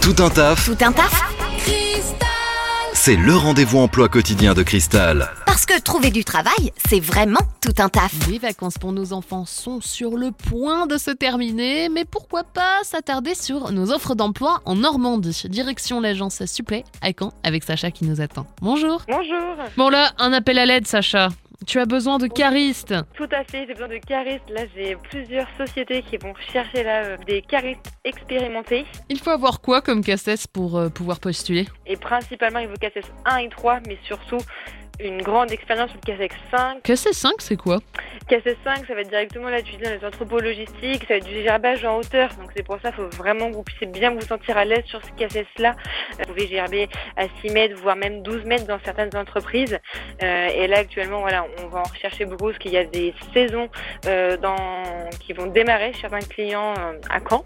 Tout un taf, Tout un taf c'est le rendez-vous emploi quotidien de Cristal. Parce que trouver du travail, c'est vraiment tout un taf. Les vacances pour nos enfants sont sur le point de se terminer, mais pourquoi pas s'attarder sur nos offres d'emploi en Normandie. Direction l'agence Supplé à Caen avec Sacha qui nous attend. Bonjour. Bonjour. Bon là, un appel à l'aide Sacha. Tu as besoin de caristes. Tout à fait, j'ai besoin de caristes. Là, j'ai plusieurs sociétés qui vont chercher là, euh, des caristes expérimentés. Il faut avoir quoi comme cassesse pour euh, pouvoir postuler? Et principalement, il faut CACES 1 et 3, mais surtout une grande expérience sur le CACES 5. Cassesse 5, c'est quoi? CACES 5, ça va être directement là, utiliser dans les entrepôts logistiques, ça va être du gerbage en hauteur. Donc c'est pour ça qu'il faut vraiment que vous puissiez bien vous sentir à l'aise sur ce. Euh, Vous pouvez gerber à 6 mètres, voire même 12 mètres dans certaines entreprises. Euh, et là, actuellement, voilà, on va en rechercher beaucoup parce qu'il y a des saisons euh, dans... qui vont démarrer chez certains clients euh, à Caen.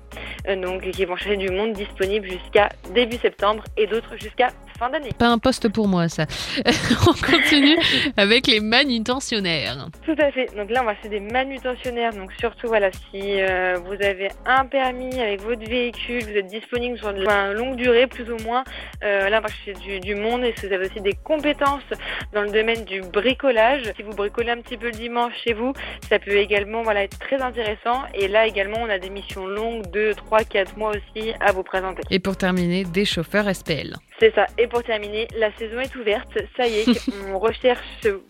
Euh, donc qui vont chercher du monde disponible jusqu'à début septembre et d'autres jusqu'à fin d'année. Pas un poste pour moi ça. On continue avec les manutentionnaires. Tout à fait. Donc là, on va faire des manutentionnaires. Donc surtout, voilà, si euh, vous avez un permis avec votre véhicule, vous êtes disponible sur de la longue durée, plus ou moins. Euh, là, on va chercher du, du monde. Et si vous avez aussi des compétences dans le domaine du bricolage, si vous bricolez un petit peu le dimanche chez vous, ça peut également, voilà, être très intéressant. Et là également, on a des missions longues, 2, 3, 4 mois aussi à vous présenter. Et pour terminer, des chauffeurs SPL. C'est ça. Et pour terminer, la saison est ouverte. Ça y est, on recherche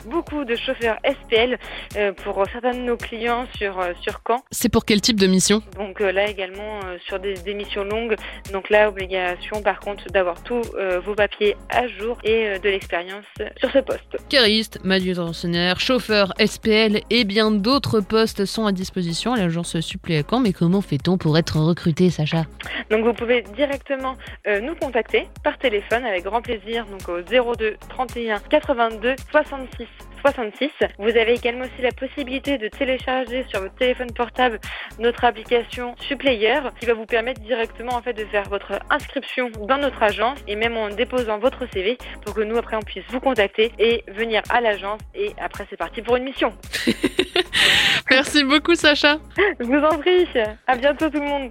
beaucoup de chauffeurs SPL euh, pour certains de nos clients sur, euh, sur Caen. C'est pour quel type de mission? Donc euh, là également sur des, des missions longues. Donc là, obligation par contre d'avoir tous euh, vos papiers à jour et euh, de l'expérience sur ce poste. Cariste, manutentionnaire, chauffeur, SPL et bien d'autres postes sont à disposition à l'agence Supplé à Caen. Mais comment fait-on pour être recruté, Sacha? Donc vous pouvez directement euh, nous contacter par téléphone avec grand plaisir donc au 02 31 82 66 66. Vous avez également aussi la possibilité de télécharger sur votre téléphone portable notre application Supplayer qui va vous permettre directement en fait de faire votre inscription dans notre agence et même en déposant votre CV pour que nous après on puisse vous contacter et venir à l'agence et après c'est parti pour une mission. Merci beaucoup, Sacha. Je vous en prie. À bientôt tout le monde.